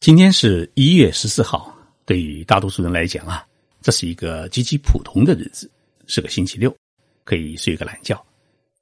今天是一月十四号，对于大多数人来讲啊，这是一个极其普通的日子，是个星期六，可以睡个懒觉。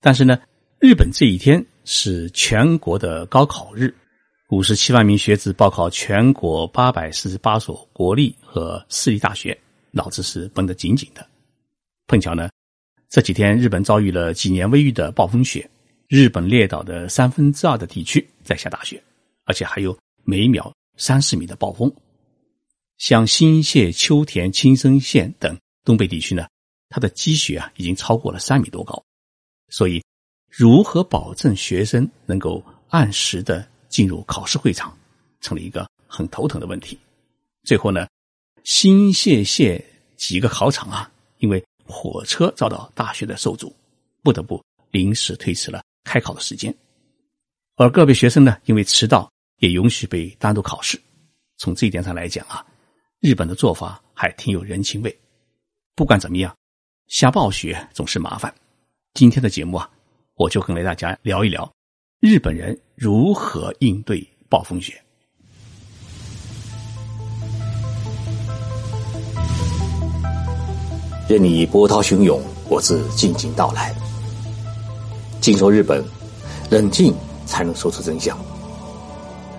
但是呢，日本这一天是全国的高考日，五十七万名学子报考全国八百四十八所国立和私立大学，脑子是绷得紧紧的。碰巧呢，这几天日本遭遇了几年未遇的暴风雪，日本列岛的三分之二的地区在下大雪，而且还有每秒。三十米的暴风，像新泻、秋田、青森县等东北地区呢，它的积雪啊已经超过了三米多高，所以如何保证学生能够按时的进入考试会场，成了一个很头疼的问题。最后呢，新泻县几个考场啊，因为火车遭到大雪的受阻，不得不临时推迟了开考的时间，而个别学生呢，因为迟到。也允许被单独考试。从这一点上来讲啊，日本的做法还挺有人情味。不管怎么样，下暴雪总是麻烦。今天的节目啊，我就跟大家聊一聊日本人如何应对暴风雪。任你波涛汹涌，我自静静到来。静说日本，冷静才能说出真相。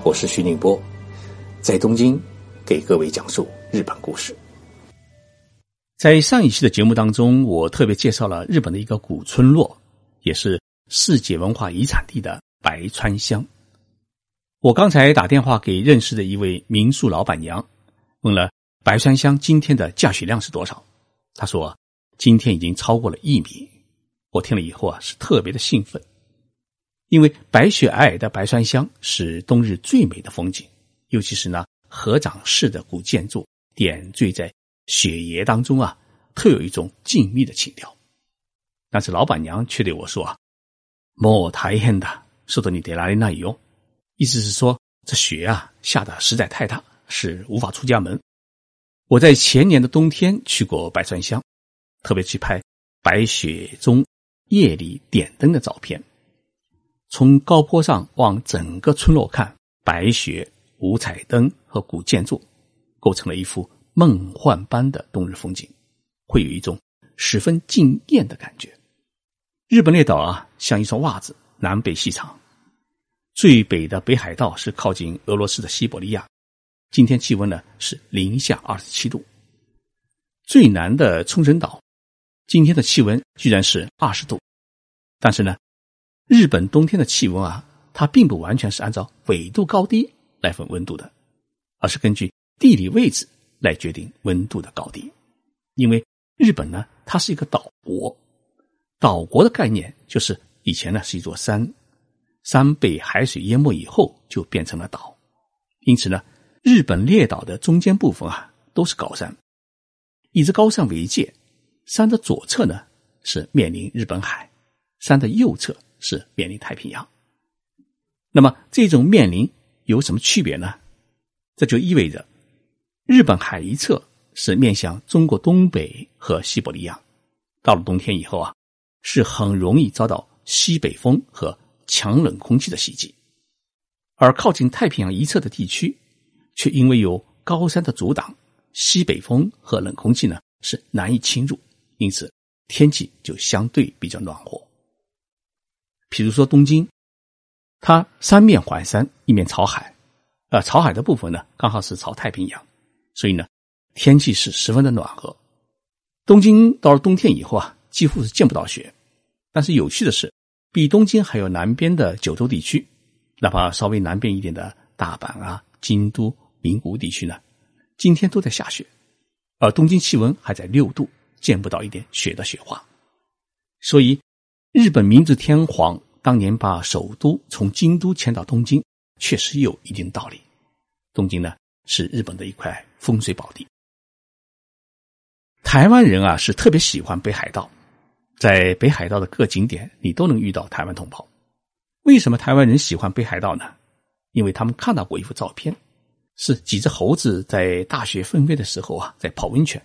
我是徐宁波，在东京给各位讲述日本故事。在上一期的节目当中，我特别介绍了日本的一个古村落，也是世界文化遗产地的白川乡。我刚才打电话给认识的一位民宿老板娘，问了白川乡今天的降雪量是多少，她说今天已经超过了一米。我听了以后啊，是特别的兴奋。因为白雪皑皑的白川乡是冬日最美的风景，尤其是那合掌式的古建筑点缀在雪野当中啊，特有一种静谧的情调。但是老板娘却对我说：“啊，莫太狠的，说的你得哪里那里意思是说这雪啊下的实在太大，是无法出家门。我在前年的冬天去过白川乡，特别去拍白雪中夜里点灯的照片。从高坡上往整个村落看，白雪、五彩灯和古建筑，构成了一幅梦幻般的冬日风景，会有一种十分惊艳的感觉。日本列岛啊，像一双袜子，南北细长。最北的北海道是靠近俄罗斯的西伯利亚，今天气温呢是零下二十七度。最南的冲绳岛，今天的气温居然是二十度，但是呢。日本冬天的气温啊，它并不完全是按照纬度高低来分温度的，而是根据地理位置来决定温度的高低。因为日本呢，它是一个岛国，岛国的概念就是以前呢是一座山，山被海水淹没以后就变成了岛，因此呢，日本列岛的中间部分啊都是高山，以这高山为界，山的左侧呢是面临日本海，山的右侧。是面临太平洋，那么这种面临有什么区别呢？这就意味着，日本海一侧是面向中国东北和西伯利亚，到了冬天以后啊，是很容易遭到西北风和强冷空气的袭击；而靠近太平洋一侧的地区，却因为有高山的阻挡，西北风和冷空气呢是难以侵入，因此天气就相对比较暖和。比如说东京，它三面环山，一面朝海，呃，朝海的部分呢，刚好是朝太平洋，所以呢，天气是十分的暖和。东京到了冬天以后啊，几乎是见不到雪。但是有趣的是，比东京还有南边的九州地区，哪怕稍微南边一点的大阪啊、京都、名古屋地区呢，今天都在下雪，而东京气温还在六度，见不到一点雪的雪花，所以。日本明治天皇当年把首都从京都迁到东京，确实有一定道理。东京呢是日本的一块风水宝地。台湾人啊是特别喜欢北海道，在北海道的各景点你都能遇到台湾同胞。为什么台湾人喜欢北海道呢？因为他们看到过一幅照片，是几只猴子在大雪纷飞的时候啊在泡温泉。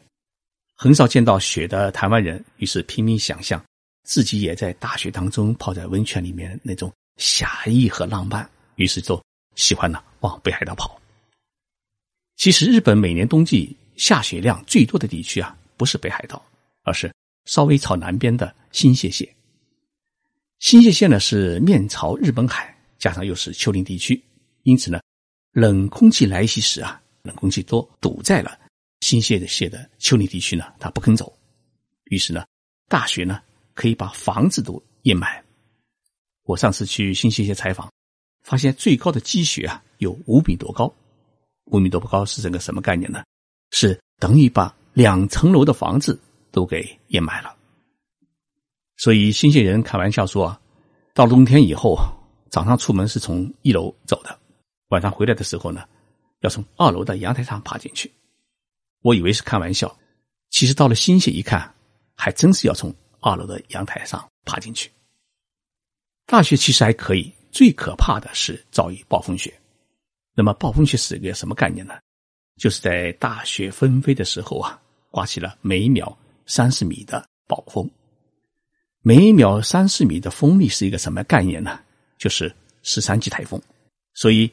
很少见到雪的台湾人，于是拼命想象。自己也在大雪当中泡在温泉里面那种侠义和浪漫，于是就喜欢呢往北海道跑。其实日本每年冬季下雪量最多的地区啊，不是北海道，而是稍微朝南边的新泻县。新泻县呢是面朝日本海，加上又是丘陵地区，因此呢，冷空气来袭时啊，冷空气多堵在了新泻的县的丘陵地区呢，它不肯走，于是呢，大雪呢可以把房子都掩埋。我上次去新泻县采访，发现最高的积雪啊有五米多高，五米多不高是整个什么概念呢？是等于把两层楼的房子都给掩埋了。所以新泻人开玩笑说，到冬天以后，早上出门是从一楼走的，晚上回来的时候呢，要从二楼的阳台上爬进去。我以为是开玩笑，其实到了新泻一看，还真是要从二楼的阳台上爬进去。大雪其实还可以，最可怕的是遭遇暴风雪。那么暴风雪是一个什么概念呢？就是在大雪纷飞的时候啊，刮起了每秒三十米的暴风。每秒三十米的风力是一个什么概念呢？就是十三级台风。所以，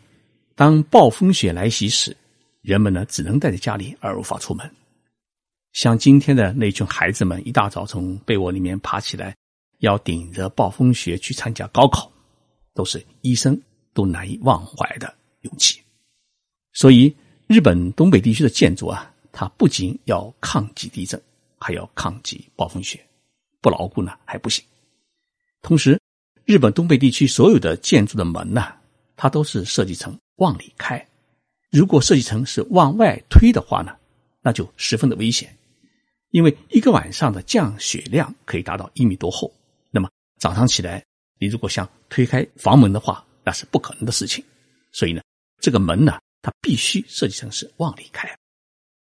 当暴风雪来袭时，人们呢只能待在家里而无法出门。像今天的那群孩子们，一大早从被窝里面爬起来，要顶着暴风雪去参加高考，都是医生都难以忘怀的勇气。所以，日本东北地区的建筑啊，它不仅要抗击地震，还要抗击暴风雪。不牢固呢还不行。同时，日本东北地区所有的建筑的门呢，它都是设计成往里开。如果设计成是往外推的话呢，那就十分的危险。因为一个晚上的降雪量可以达到一米多厚，那么早上起来，你如果想推开房门的话，那是不可能的事情。所以呢，这个门呢，它必须设计成是往里开。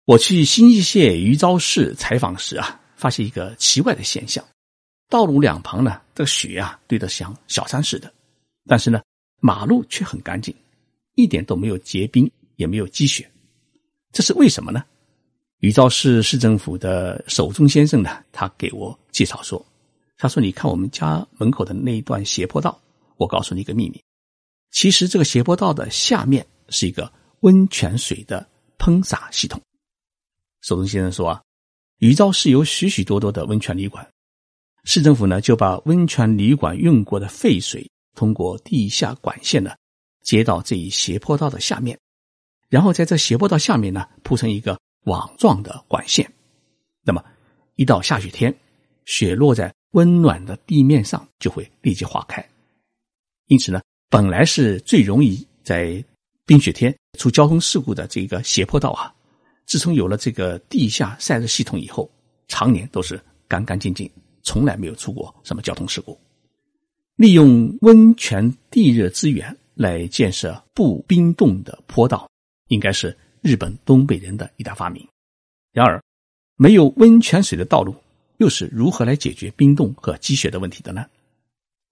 我去新泻县余沼市采访时啊。发现一个奇怪的现象：道路两旁呢，这个雪啊堆得像小山似的，但是呢，马路却很干净，一点都没有结冰，也没有积雪。这是为什么呢？余兆市市政府的守中先生呢，他给我介绍说：“他说，你看我们家门口的那一段斜坡道，我告诉你一个秘密，其实这个斜坡道的下面是一个温泉水的喷洒系统。”守中先生说啊。余兆市有许许多多的温泉旅馆，市政府呢就把温泉旅馆用过的废水通过地下管线呢接到这一斜坡道的下面，然后在这斜坡道下面呢铺成一个网状的管线。那么一到下雪天，雪落在温暖的地面上就会立即化开。因此呢，本来是最容易在冰雪天出交通事故的这个斜坡道啊。自从有了这个地下散热系统以后，常年都是干干净净，从来没有出过什么交通事故。利用温泉地热资源来建设不冰冻的坡道，应该是日本东北人的一大发明。然而，没有温泉水的道路，又是如何来解决冰冻和积雪的问题的呢？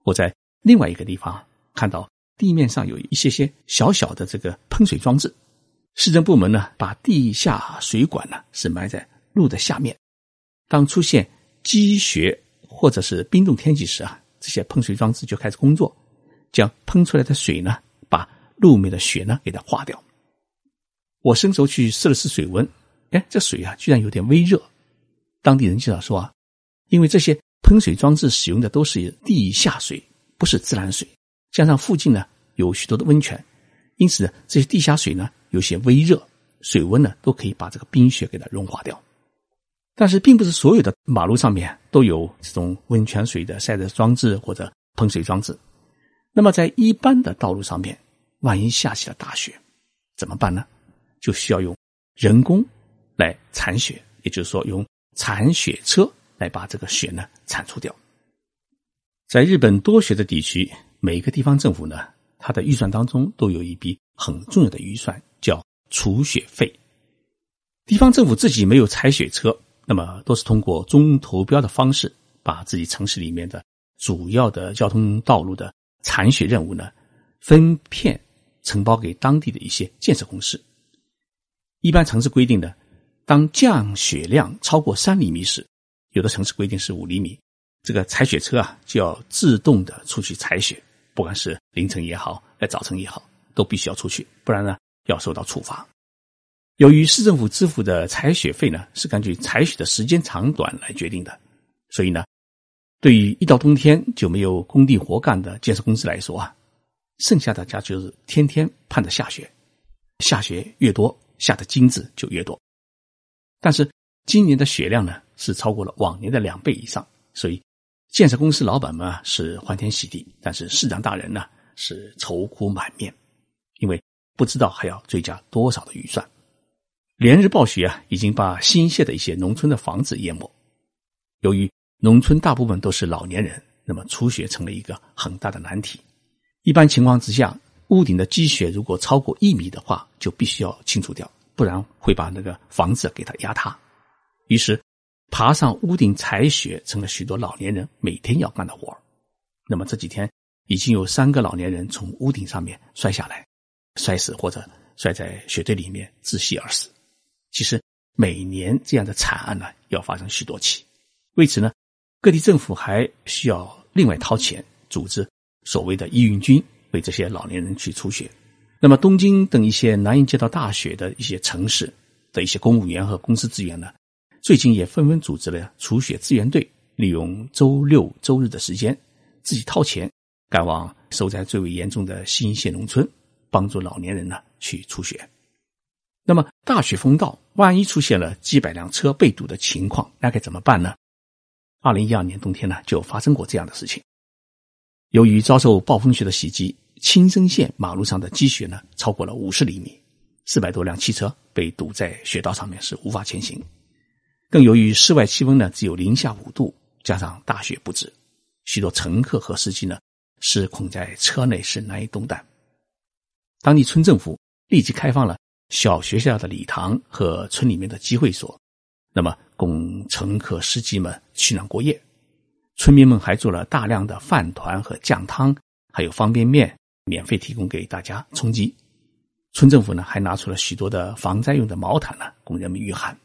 我在另外一个地方看到地面上有一些些小小的这个喷水装置。市政部门呢，把地下水管呢是埋在路的下面。当出现积雪或者是冰冻天气时啊，这些喷水装置就开始工作，将喷出来的水呢，把路面的雪呢给它化掉。我伸手去试了试水温，哎，这水啊居然有点微热。当地人介绍说啊，因为这些喷水装置使用的都是地下水，不是自来水，加上附近呢有许多的温泉，因此这些地下水呢。有些微热，水温呢都可以把这个冰雪给它融化掉。但是，并不是所有的马路上面都有这种温泉水的晒热装置或者喷水装置。那么，在一般的道路上面，万一下起了大雪，怎么办呢？就需要用人工来铲雪，也就是说，用铲雪车来把这个雪呢铲除掉。在日本多雪的地区，每个地方政府呢，它的预算当中都有一笔很重要的预算。叫除雪费，地方政府自己没有采雪车，那么都是通过中投标的方式，把自己城市里面的主要的交通道路的铲雪任务呢，分片承包给当地的一些建设公司。一般城市规定的，当降雪量超过三厘米时，有的城市规定是五厘米，这个采雪车啊就要自动的出去采雪，不管是凌晨也好，在早晨也好，都必须要出去，不然呢。要受到处罚。由于市政府支付的采血费呢是根据采血的时间长短来决定的，所以呢，对于一到冬天就没有工地活干的建设公司来说啊，剩下的家就是天天盼着下雪，下雪越多，下的金子就越多。但是今年的雪量呢是超过了往年的两倍以上，所以建设公司老板们啊是欢天喜地，但是市长大人呢是愁苦满面，因为不知道还要追加多少的预算。连日暴雪啊，已经把新县的一些农村的房子淹没。由于农村大部分都是老年人，那么除雪成了一个很大的难题。一般情况之下，屋顶的积雪如果超过一米的话，就必须要清除掉，不然会把那个房子给它压塌。于是，爬上屋顶采雪成了许多老年人每天要干的活那么这几天，已经有三个老年人从屋顶上面摔下来，摔死或者摔在雪堆里面窒息而死。其实每年这样的惨案呢，要发生许多起。为此呢，各地政府还需要另外掏钱组织所谓的义运军，为这些老年人去除雪。那么，东京等一些难以见到大雪的一些城市的一些公务员和公司资源呢，最近也纷纷组织了除雪支援队，利用周六周日的时间，自己掏钱赶往受灾最为严重的新县农村，帮助老年人呢去除雪。那么大雪封道，万一出现了几百辆车被堵的情况，那该怎么办呢？二零一二年冬天呢，就发生过这样的事情。由于遭受暴风雪的袭击，青森县马路上的积雪呢超过了五十厘米，四百多辆汽车被堵在雪道上面，是无法前行。更由于室外气温呢只有零下五度，加上大雪不止，许多乘客和司机呢是困在车内，是难以动弹。当地村政府立即开放了。小学校的礼堂和村里面的集会所，那么供乘客、司机们取暖过夜。村民们还做了大量的饭团和酱汤，还有方便面，免费提供给大家充饥。村政府呢，还拿出了许多的防灾用的毛毯呢，供人们御寒。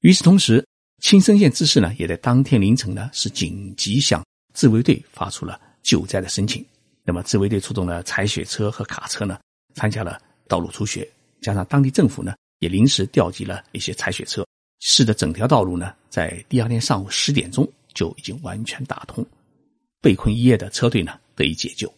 与此同时，青森县知事呢，也在当天凌晨呢，是紧急向自卫队发出了救灾的申请。那么，自卫队出动了采雪车和卡车呢，参加了道路除雪。加上当地政府呢，也临时调集了一些采雪车，使得整条道路呢，在第二天上午十点钟就已经完全打通，被困一夜的车队呢得以解救。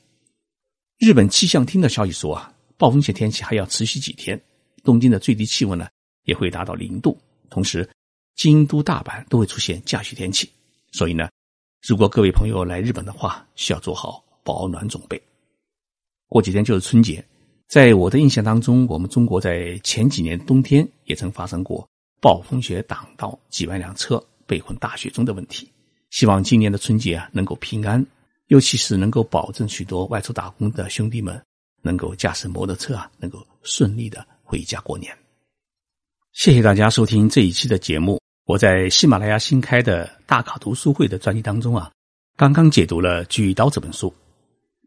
日本气象厅的消息说啊，暴风雪天气还要持续几天，东京的最低气温呢也会达到零度，同时京都、大阪都会出现降雪天气。所以呢，如果各位朋友来日本的话，需要做好保暖准备。过几天就是春节。在我的印象当中，我们中国在前几年冬天也曾发生过暴风雪挡道、几万辆车被困大雪中的问题。希望今年的春节啊能够平安，尤其是能够保证许多外出打工的兄弟们能够驾驶摩托车啊能够顺利的回家过年。谢谢大家收听这一期的节目。我在喜马拉雅新开的大卡读书会的专辑当中啊，刚刚解读了《锯刀》这本书，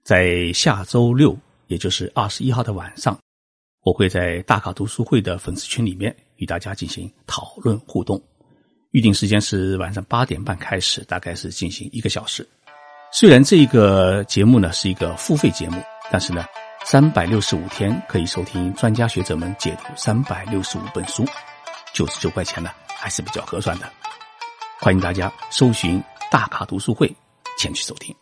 在下周六。也就是二十一号的晚上，我会在大考读书会的粉丝群里面与大家进行讨论互动。预定时间是晚上八点半开始，大概是进行一个小时。虽然这一个节目呢是一个付费节目，但是呢，三百六十五天可以收听专家学者们解读三百六十五本书，九十九块钱呢还是比较合算的。欢迎大家搜寻大咖读书会前去收听。